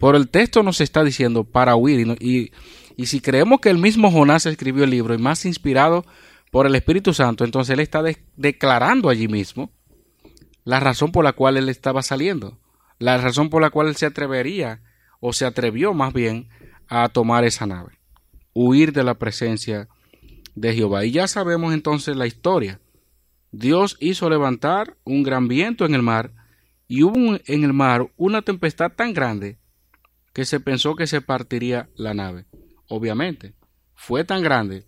Pero el texto nos está diciendo para huir. Y, y, si creemos que el mismo Jonás escribió el libro y más inspirado por el Espíritu Santo, entonces él está declarando allí mismo la razón por la cual él estaba saliendo. La razón por la cual él se atrevería, o se atrevió más bien, a tomar esa nave. Huir de la presencia de Jehová. Y ya sabemos entonces la historia. Dios hizo levantar un gran viento en el mar y hubo en el mar una tempestad tan grande que se pensó que se partiría la nave. Obviamente, fue tan grande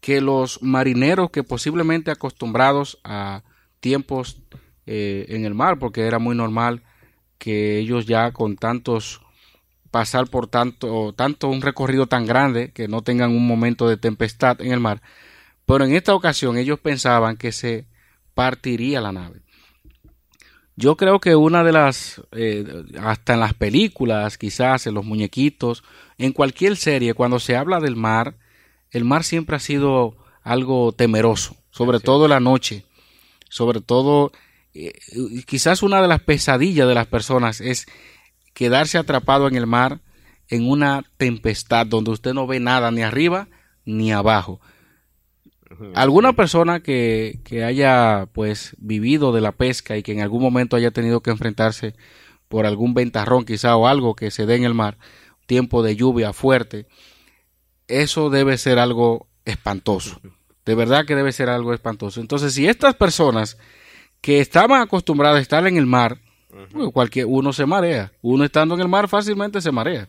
que los marineros que posiblemente acostumbrados a tiempos eh, en el mar, porque era muy normal que ellos ya con tantos pasar por tanto, tanto un recorrido tan grande que no tengan un momento de tempestad en el mar. Pero en esta ocasión ellos pensaban que se partiría la nave. Yo creo que una de las, eh, hasta en las películas, quizás en los muñequitos, en cualquier serie, cuando se habla del mar, el mar siempre ha sido algo temeroso, sobre todo la noche, sobre todo, eh, quizás una de las pesadillas de las personas es quedarse atrapado en el mar en una tempestad donde usted no ve nada ni arriba ni abajo. *laughs* Alguna persona que, que, haya pues vivido de la pesca y que en algún momento haya tenido que enfrentarse por algún ventarrón quizá o algo que se dé en el mar, tiempo de lluvia fuerte, eso debe ser algo espantoso. De verdad que debe ser algo espantoso. Entonces, si estas personas que estaban acostumbradas a estar en el mar, cualquier, uno se marea. Uno estando en el mar fácilmente se marea.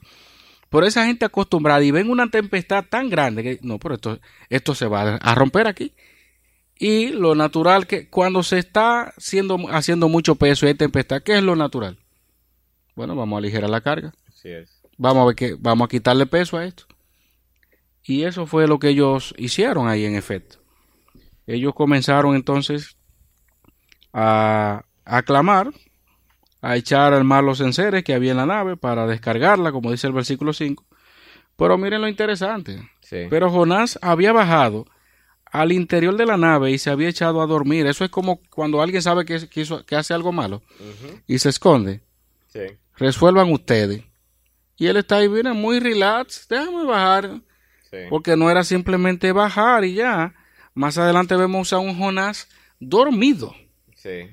Por esa gente acostumbrada y ven una tempestad tan grande que no, pero esto, esto se va a romper aquí. Y lo natural que cuando se está haciendo, haciendo mucho peso y hay tempestad, ¿qué es lo natural? Bueno, vamos a aligerar la carga. Vamos a ver que vamos a quitarle peso a esto. Y eso fue lo que ellos hicieron ahí en efecto. Ellos comenzaron entonces a, a clamar a echar al mar los enseres que había en la nave para descargarla, como dice el versículo 5. Pero miren lo interesante. Pero Jonás había bajado al interior de la nave y se había echado a dormir. Eso es como cuando alguien sabe que, que, hace algo malo y se esconde. Resuelvan ustedes. Y él está ahí, miren, muy relax. Déjame bajar. Porque no era simplemente bajar y ya. Más adelante vemos a un Jonás dormido. Sí.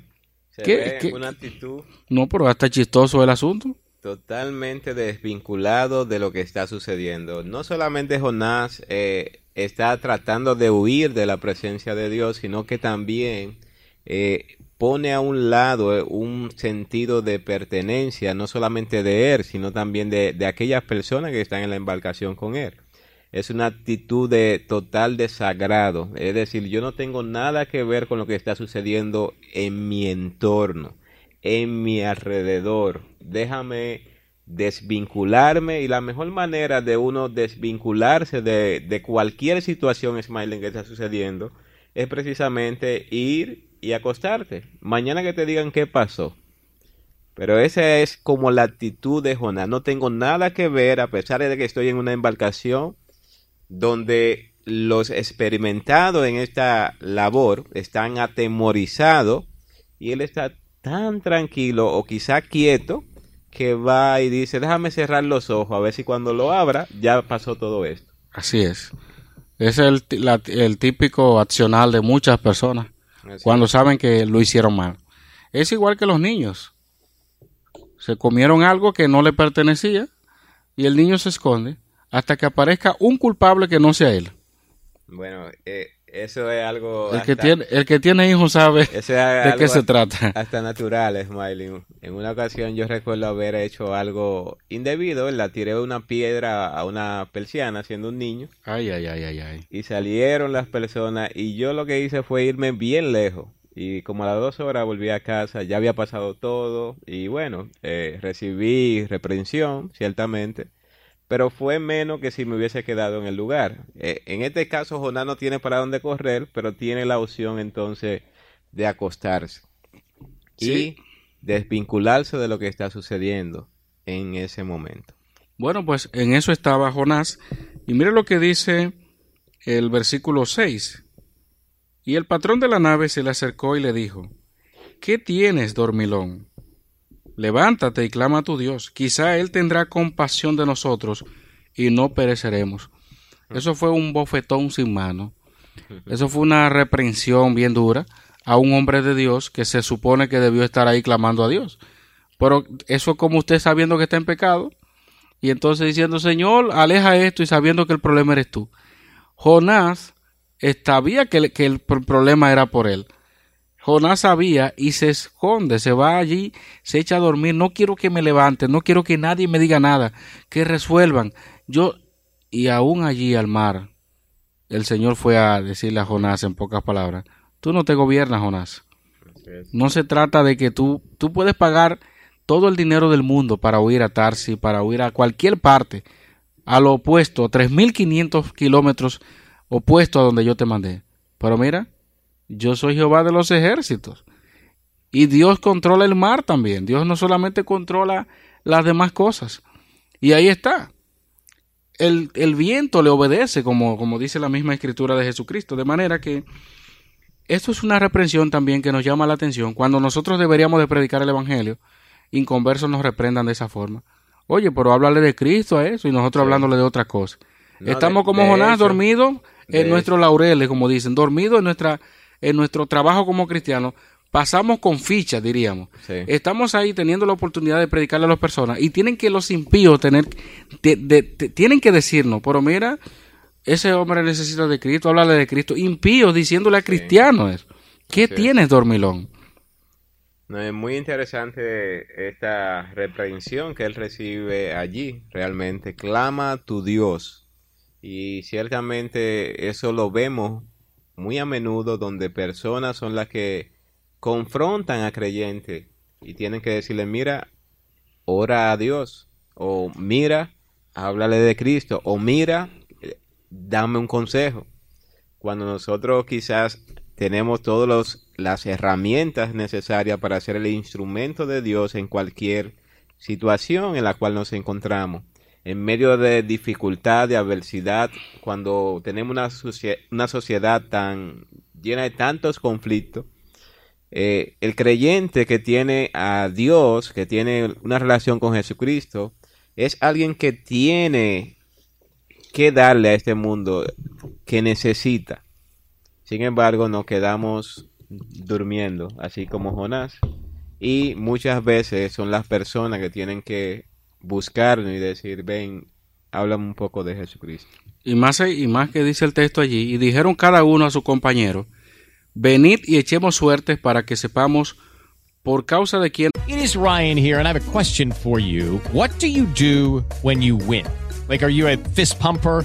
¿Qué, una actitud. No, pero hasta chistoso el asunto. Totalmente desvinculado de lo que está sucediendo. No solamente Jonás eh, está tratando de huir de la presencia de Dios, sino que también eh, pone a un lado eh, un sentido de pertenencia, no solamente de él, sino también de, de aquellas personas que están en la embarcación con él es una actitud de total desagrado. Es decir, yo no tengo nada que ver con lo que está sucediendo en mi entorno, en mi alrededor. Déjame desvincularme y la mejor manera de uno desvincularse de, de cualquier situación, Smiling, que está sucediendo, es precisamente ir y acostarte. Mañana que te digan qué pasó. Pero esa es como la actitud de Jonás. No tengo nada que ver, a pesar de que estoy en una embarcación donde los experimentados en esta labor están atemorizados y él está tan tranquilo o quizá quieto que va y dice, déjame cerrar los ojos a ver si cuando lo abra ya pasó todo esto. Así es. Es el, el típico accional de muchas personas cuando saben que lo hicieron mal. Es igual que los niños. Se comieron algo que no le pertenecía y el niño se esconde hasta que aparezca un culpable que no sea él. Bueno, eh, eso es algo... El, que tiene, el que tiene hijos sabe de qué se trata. *laughs* Hasta natural, Smiley. En una ocasión yo recuerdo haber hecho algo indebido. La tiré una piedra a una persiana siendo un niño. Ay, ay, ay, ay, ay. Y salieron las personas y yo lo que hice fue irme bien lejos. Y como a las dos horas volví a casa, ya había pasado todo. Y bueno, eh, recibí reprensión, ciertamente pero fue menos que si me hubiese quedado en el lugar. Eh, en este caso, Jonás no tiene para dónde correr, pero tiene la opción entonces de acostarse Sí. y desvincularse de lo que está sucediendo en ese momento. Bueno, pues en eso estaba Jonás. Y mire lo que dice el versículo 6. Y el patrón de la nave se le acercó y le dijo, ¿Qué tienes, dormilón? Levántate y clama a tu Dios. Quizá Él tendrá compasión de nosotros y no pereceremos. Eso fue un bofetón sin mano. Eso fue una reprensión bien dura a un hombre de Dios que se supone que debió estar ahí clamando a Dios. Pero eso es como usted sabiendo que está en pecado y entonces diciendo, Señor, aleja esto y sabiendo que el problema eres tú. Jonás sabía que, el- problema era por él. Jonás sabía y se esconde, se va allí, se echa a dormir. No quiero que me levante, no quiero que nadie me diga nada, que resuelvan. Yo, y aún allí al mar, el Señor fue a decirle a Jonás en pocas palabras, tú no te gobiernas, Jonás. No se trata de que tú, tú puedes pagar todo el dinero del mundo para huir a Tarsi, para huir a cualquier parte, a lo opuesto, 3.500 kilómetros opuesto a donde yo te mandé. Pero mira, yo soy Jehová de los ejércitos. Y Dios controla el mar también. Dios no solamente controla las demás cosas. Y ahí está. El, el viento le obedece, como, como dice la misma escritura de Jesucristo. De manera que esto es una reprensión también que nos llama la atención. Cuando nosotros deberíamos de predicar el Evangelio, inconversos nos reprendan de esa forma. Oye, pero háblale de Cristo a eso y nosotros hablándole de otra cosa. No, Estamos de- como de Jonás, dormidos en nuestros laureles, como dicen, dormidos en, nuestra, en nuestro trabajo como cristianos. Pasamos con ficha, diríamos. Sí. Estamos ahí teniendo la oportunidad de predicarle a las personas y tienen que los impíos tener, de- de- de- tienen que decirnos, pero mira, ese hombre necesita de Cristo, háblale de Cristo. Impíos diciéndole a cristianos, ¿qué Sí. tienes, dormilón? No, es muy interesante esta reprensión que él recibe allí, realmente. Clama a tu Dios. Y ciertamente eso lo vemos muy a menudo donde personas son las que confrontan a creyentes y tienen que decirle, mira, ora a Dios. O mira, háblale de Cristo. O mira, dame un consejo. Cuando nosotros quizás tenemos todas las herramientas necesarias para ser el instrumento de Dios en cualquier situación en la cual nos encontramos. En medio de dificultad, de adversidad, cuando tenemos una, socie- una sociedad tan llena de tantos conflictos, eh, el creyente que tiene a Dios, que tiene una relación con Jesucristo, es alguien que tiene que darle a este mundo que necesita. Sin embargo, nos quedamos durmiendo, así como Jonás. Y muchas veces son las personas que tienen que buscarnos y decir, ven, háblame un poco de Jesucristo. Y más, y más que dice el texto allí, y dijeron cada uno a su compañero, venid y echemos suertes para que sepamos por causa de quién It is Ryan here, and I have a question for you. What do you do when you win? Like, are you a fist pumper?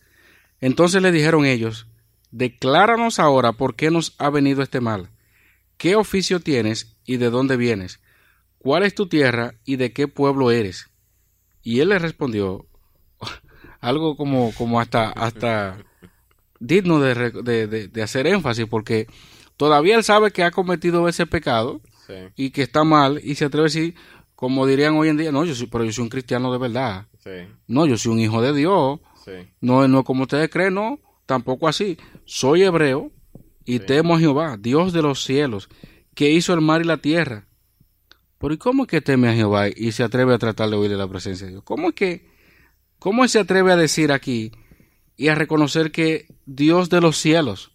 Entonces le dijeron ellos, decláranos ahora por qué nos ha venido este mal. ¿Qué oficio tienes y de dónde vienes? ¿Cuál es tu tierra y de qué pueblo eres? Y él le respondió *laughs* algo como, como hasta, hasta digno de, de- de- de hacer énfasis, porque todavía él sabe que ha cometido ese pecado Sí, y que está mal y se atreve a decir, como dirían hoy en día, no, yo soy, pero yo soy un cristiano de verdad. sí, No, yo soy un hijo de Dios. Sí. No, no como ustedes creen, no, tampoco así. Soy hebreo y temo a Jehová, Dios de los cielos, que hizo el mar y la tierra. Pero ¿y cómo es que teme a Jehová y se atreve a tratar de huir de la presencia de Dios? ¿Cómo es que, cómo se atreve a decir aquí y a reconocer que Dios de los cielos?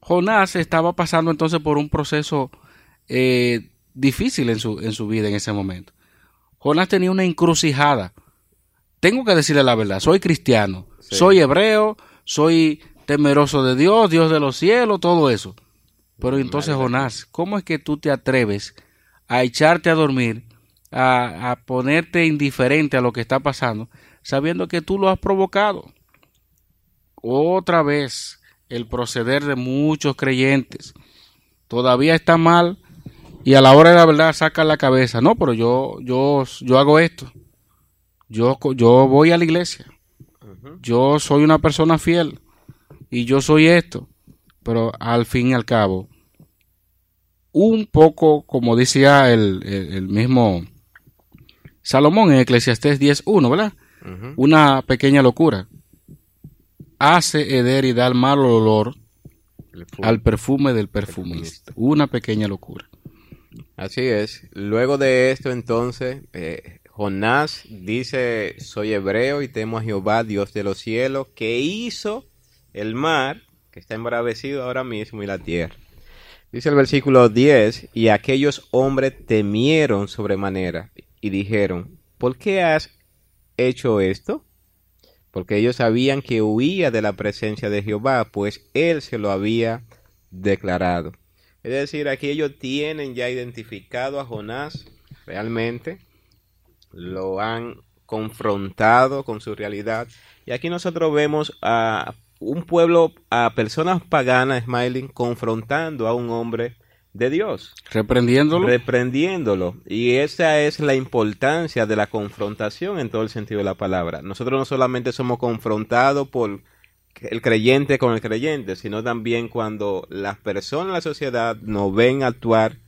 Jonás estaba pasando entonces por un proceso eh, difícil en su, en su vida en ese momento. Jonás tenía una encrucijada. Tengo que decirle la verdad, soy cristiano, soy hebreo, soy temeroso de Dios, Dios de los cielos, todo eso. Pero entonces, Jonás, ¿cómo es que tú te atreves a echarte a dormir, a, a ponerte indiferente a lo que está pasando, sabiendo que tú lo has provocado? Otra vez, el proceder de muchos creyentes todavía está mal y a la hora de la verdad sacan la cabeza. No, pero yo, yo, yo hago esto. Yo, yo voy a la iglesia. Yo soy una persona fiel y yo soy esto. Pero al fin y al cabo, un poco, como decía el, el, el mismo Salomón en Eclesiastés 10.1, ¿verdad? Una pequeña locura. Hace heder y da el mal olor al perfume del perfumista. Una pequeña locura. Así es. Luego de esto, entonces, eh, Jonás dice: Soy hebreo y temo a Jehová, Dios de los cielos, que hizo el mar, que está embravecido ahora mismo, y la tierra. Dice el versículo 10: Y aquellos hombres temieron sobremanera y dijeron: ¿Por qué has hecho esto? Porque ellos sabían que huía de la presencia de Jehová, pues él se lo había declarado. Es decir, aquí ellos tienen ya identificado a Jonás realmente, lo han confrontado con su realidad. Y aquí nosotros vemos a un pueblo, a personas paganas, Smiling, confrontando a un hombre de Dios. Reprendiéndolo. Reprendiéndolo. Y esa es la importancia de la confrontación en todo el sentido de la palabra. Nosotros no solamente somos confrontados por el creyente con el creyente, sino también cuando las personas la sociedad nos ven actuar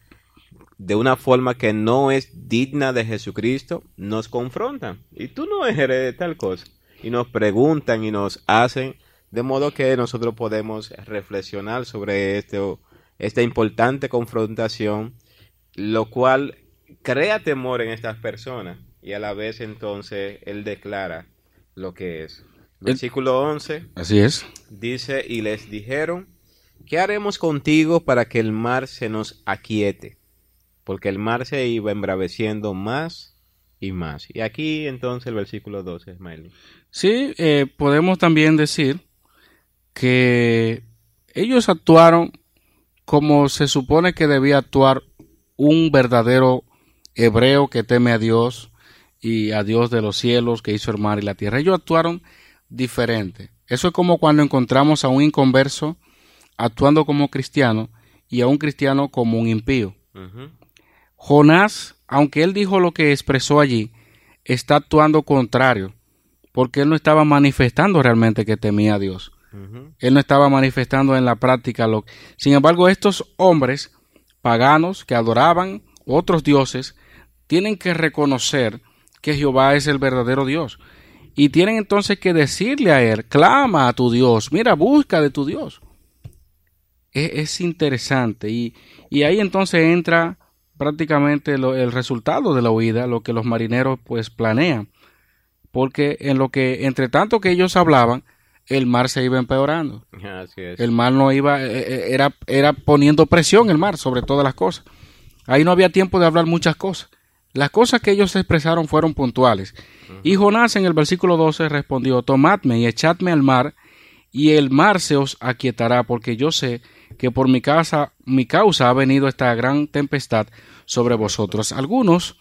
de una forma que no es digna de Jesucristo, nos confrontan. Y tú no eres tal cosa. Y nos preguntan y nos hacen, de modo que nosotros podemos reflexionar sobre esto, esta importante confrontación, lo cual crea temor en estas personas. Y a la vez entonces Él declara lo que es. Versículo 11. Así es. Dice, y les dijeron, ¿qué haremos contigo para que el mar se nos aquiete? Porque el mar se iba embraveciendo más y más. Y aquí entonces el versículo 12, Ismael. Sí, eh, podemos también decir que ellos actuaron como se supone que debía actuar un verdadero hebreo que teme a Dios y a Dios de los cielos que hizo el mar y la tierra. Ellos actuaron diferente. Eso es como cuando encontramos a un inconverso actuando como cristiano y a un cristiano como un impío. Jonás, aunque él dijo lo que expresó allí, está actuando contrario, porque él no estaba manifestando realmente que temía a Dios. Él no estaba manifestando en la práctica lo Sin embargo, estos hombres paganos que adoraban otros dioses tienen que reconocer que Jehová es el verdadero Dios. Y tienen entonces que decirle a él, clama a tu Dios, mira, busca de tu Dios. Es, es interesante. Y, y, ahí entonces entra prácticamente lo, el resultado de la huida, lo que los marineros pues planean. Porque en lo que, entre tanto que ellos hablaban, el mar se iba empeorando. Así es. El mar no iba, era, era poniendo presión el mar sobre todas las cosas. Ahí no había tiempo de hablar muchas cosas. Las cosas que ellos expresaron fueron puntuales. Y Jonás en el versículo 12 respondió, tomadme y echadme al mar, y el mar se os aquietará, porque yo sé que por mi, casa, mi causa ha venido esta gran tempestad sobre vosotros. Algunos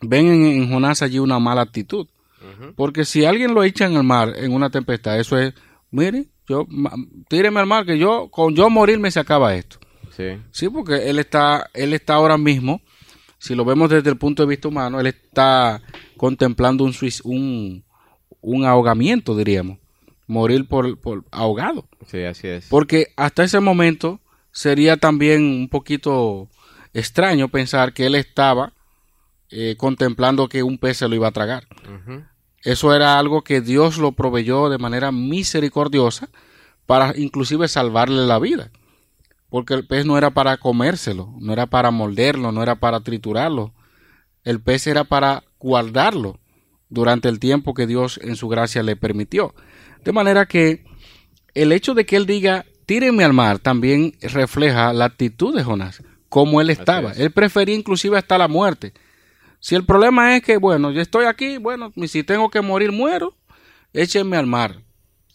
ven en, en Jonás allí una mala actitud, porque si alguien lo echa en el mar en una tempestad, eso es, mire, yo, tíreme al mar, que yo, con yo morirme se acaba esto. Sí. sí, porque él está, él está ahora mismo si lo vemos desde el punto de vista humano, él está contemplando un, un, un ahogamiento, diríamos. Morir por, por, ahogado. Sí, así es. Porque hasta ese momento sería también un poquito extraño pensar que él estaba eh, contemplando que un pez se lo iba a tragar. Uh -huh. Eso era algo que Dios lo proveyó de manera misericordiosa para inclusive salvarle la vida porque el pez no era para comérselo, no era para molderlo, no era para triturarlo. El pez era para guardarlo durante el tiempo que Dios en su gracia le permitió. De manera que el hecho de que él diga, tírenme al mar, también refleja la actitud de Jonás, cómo él estaba. Él prefería inclusive hasta la muerte. Si el problema es que, bueno, yo estoy aquí, bueno, si tengo que morir, muero, échenme al mar.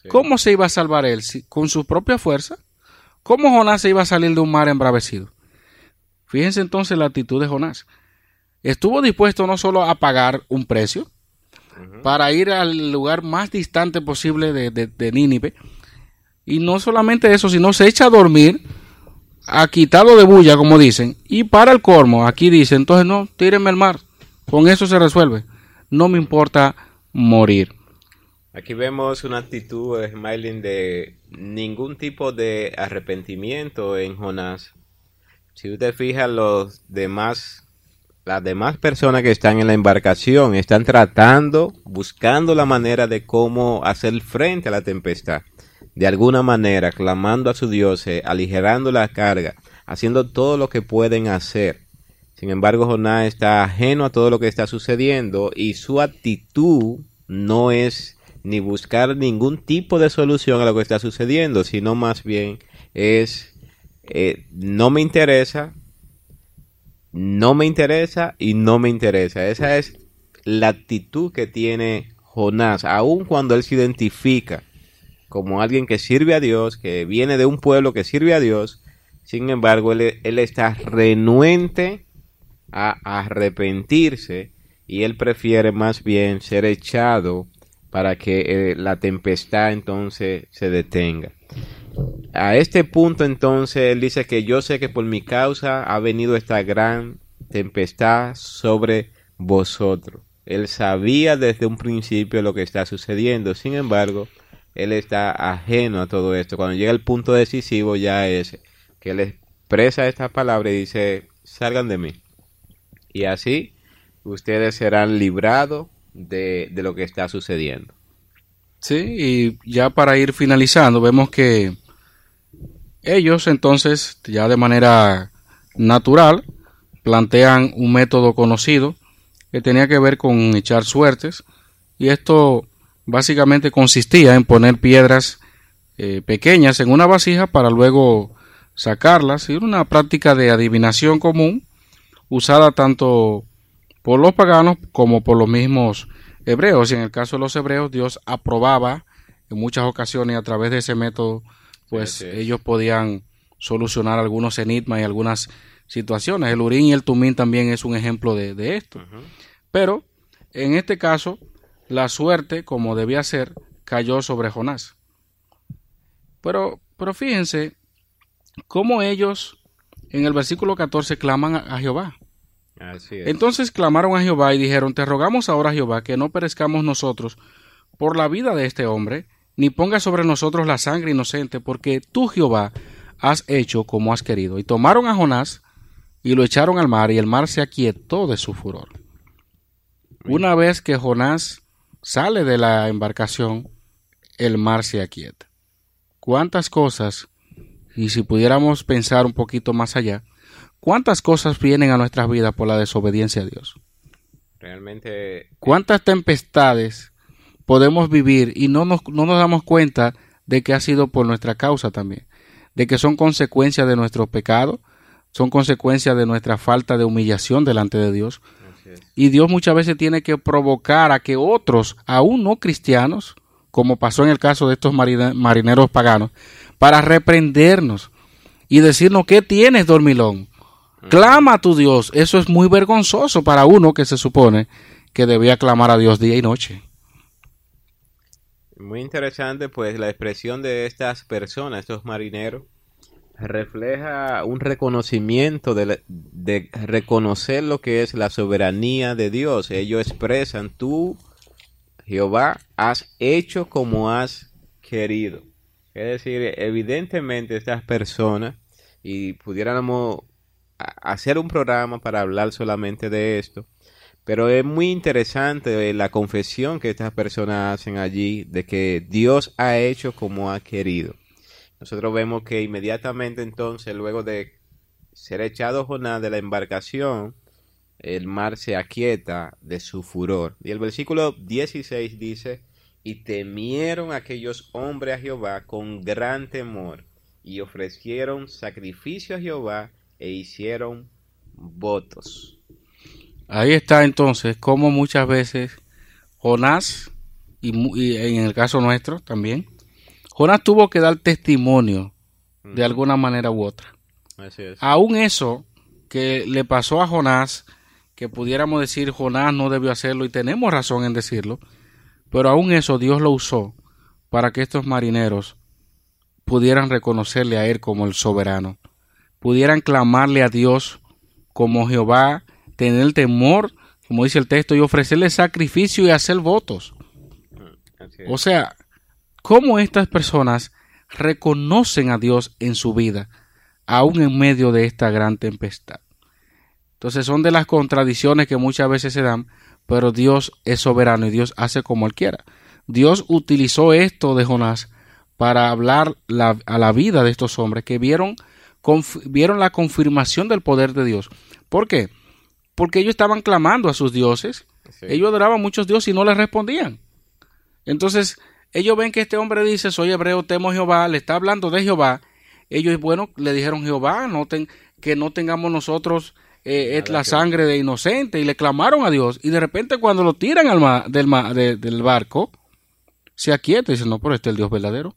Sí. ¿Cómo se iba a salvar él? ¿Con su propia fuerza? ¿Cómo Jonás se iba a salir de un mar embravecido? Fíjense entonces la actitud de Jonás. Estuvo dispuesto no solo a pagar un precio para ir al lugar más distante posible de, de, de Nínive, y no solamente eso, sino se echa a dormir, a quitarlo de bulla, como dicen, y para el cormo, aquí dice, entonces no, tírenme al mar, con eso se resuelve, no me importa morir. Aquí vemos una actitud, Smiling, de ningún tipo de arrepentimiento en Jonás. Si usted fija, los demás, las demás personas que están en la embarcación están tratando, buscando la manera de cómo hacer frente a la tempestad. De alguna manera, clamando a su Dios, eh, aligerando la carga, haciendo todo lo que pueden hacer. Sin embargo, Jonás está ajeno a todo lo que está sucediendo y su actitud no es ni buscar ningún tipo de solución a lo que está sucediendo, sino más bien es eh, no me interesa, no me interesa y no me interesa. Esa es la actitud que tiene Jonás, aun cuando él se identifica como alguien que sirve a Dios, que viene de un pueblo que sirve a Dios, sin embargo, él, él está renuente a arrepentirse y él prefiere más bien ser echado para que eh, la tempestad entonces se detenga. A este punto entonces él dice que yo sé que por mi causa ha venido esta gran tempestad sobre vosotros. Él sabía desde un principio lo que está sucediendo, sin embargo, él está ajeno a todo esto. Cuando llega el punto decisivo ya es que él expresa esta palabra y dice, salgan de mí. Y así ustedes serán librados de, de lo que está sucediendo. Sí, y ya para ir finalizando, vemos que ellos entonces, ya de manera natural, plantean un método conocido que tenía que ver con echar suertes, y esto básicamente consistía en poner piedras eh, pequeñas en una vasija para luego sacarlas, y una práctica de adivinación común usada tanto por los paganos como por los mismos hebreos. Y en el caso de los hebreos, Dios aprobaba en muchas ocasiones a través de ese método, pues Sí, sí. ellos podían solucionar algunos enigmas y algunas situaciones. El Urín y el Tumín también es un ejemplo de, de esto. Pero en este caso, la suerte, como debía ser, cayó sobre Jonás. Pero, pero fíjense cómo ellos en el versículo 14 claman a, a Jehová. Así es. Entonces clamaron a Jehová y dijeron, Te rogamos ahora, Jehová, que no perezcamos nosotros por la vida de este hombre, ni ponga sobre nosotros la sangre inocente, porque tú, Jehová, has hecho como has querido. Y tomaron a Jonás y lo echaron al mar, y el mar se aquietó de su furor. Una vez que Jonás sale de la embarcación, el mar se aquieta. ¿Cuántas cosas, y si pudiéramos pensar un poquito más allá, cuántas cosas vienen a nuestras vidas por la desobediencia a Dios? Realmente ¿Cuántas tempestades podemos vivir y no nos, no nos damos cuenta de que ha sido por nuestra causa también? De que son consecuencias de nuestro pecado, son consecuencias de nuestra falta de humillación delante de Dios. Y Dios muchas veces tiene que provocar a que otros, aún no cristianos, como pasó en el caso de estos marine- marineros paganos, para reprendernos y decirnos, ¿qué tienes, dormilón? Clama a tu Dios. Eso es muy vergonzoso para uno que se supone que debía clamar a Dios día y noche. Muy interesante, pues la expresión de estas personas, estos marineros, refleja un reconocimiento de, de reconocer lo que es la soberanía de Dios. Ellos expresan, tú, Jehová, has hecho como has querido. Es decir, evidentemente estas personas, y pudiéramos hacer un programa para hablar solamente de esto, pero es muy interesante eh, la confesión que estas personas hacen allí de que Dios ha hecho como ha querido. Nosotros vemos que inmediatamente entonces, luego de ser echado Jonás de la embarcación, el mar se aquieta de su furor. Y el versículo 16 dice, y temieron aquellos hombres a Jehová con gran temor, y ofrecieron sacrificio a Jehová e hicieron votos. Ahí está entonces como muchas veces Jonás, y, en el caso nuestro también, Jonás tuvo que dar testimonio de alguna manera u otra. Así es. Aún eso que le pasó a Jonás, que pudiéramos decir Jonás no debió hacerlo y tenemos razón en decirlo, pero aún eso Dios lo usó para que estos marineros pudieran reconocerle a Él como el soberano, pudieran clamarle a Dios como Jehová, tener temor, como dice el texto, y ofrecerle sacrificio y hacer votos. Es. O sea, cómo estas personas reconocen a Dios en su vida, aún en medio de esta gran tempestad. Entonces son de las contradicciones que muchas veces se dan, pero Dios es soberano y Dios hace como Él quiera. Dios utilizó esto de Jonás para hablar la- a la vida de estos hombres que vieron, vieron la confirmación del poder de Dios. ¿Por qué? Porque ellos estaban clamando a sus dioses, Sí. ellos adoraban a muchos dioses y no les respondían. Entonces, ellos ven que este hombre dice, soy hebreo, temo a Jehová, le está hablando de Jehová. Ellos, bueno, le dijeron, Jehová, no ten- que no tengamos nosotros eh, es la sangre de inocente, y le clamaron a Dios. Y de repente cuando lo tiran al ma- del, ma- de- del barco, se aquieta y dice, no, pero este es el Dios verdadero.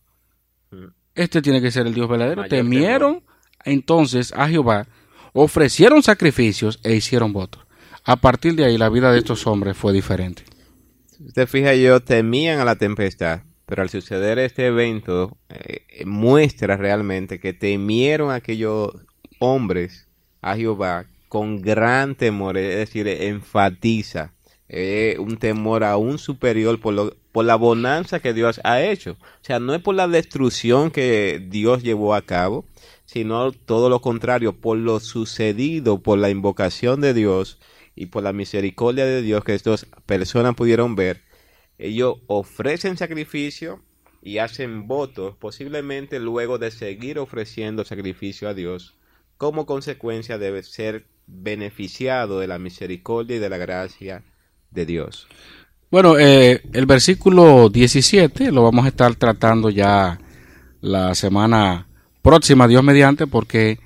Este tiene que ser el Dios verdadero. Temieron entonces a Jehová, ofrecieron sacrificios e hicieron votos. A partir de ahí la vida de estos hombres fue diferente. Usted temían a la tempestad, pero al suceder este evento, eh, muestra realmente que temieron a aquellos hombres a Jehová con gran temor, es decir, enfatiza eh, un temor aún superior por, por la bonanza que Dios ha hecho. O sea, no es por la destrucción que Dios llevó a cabo, sino todo lo contrario, por lo sucedido, por la invocación de Dios y por la misericordia de Dios que estas personas pudieron ver. Ellos ofrecen sacrificio y hacen votos, posiblemente luego de seguir ofreciendo sacrificio a Dios, como consecuencia debe ser beneficiado de la misericordia y de la gracia de Dios. Bueno, eh, el versículo 17 lo vamos a estar tratando ya la semana próxima, Dios mediante, porque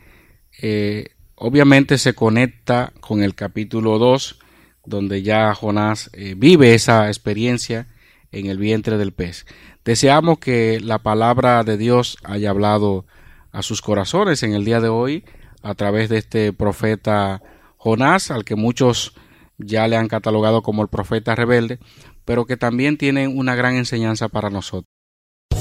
eh, obviamente se conecta con el capítulo 2, donde ya Jonás eh, vive esa experiencia en el vientre del pez. Deseamos que la palabra de Dios haya hablado a sus corazones en el día de hoy a través de este profeta Jonás, al que muchos ya le han catalogado como el profeta rebelde, pero que también tienen una gran enseñanza para nosotros.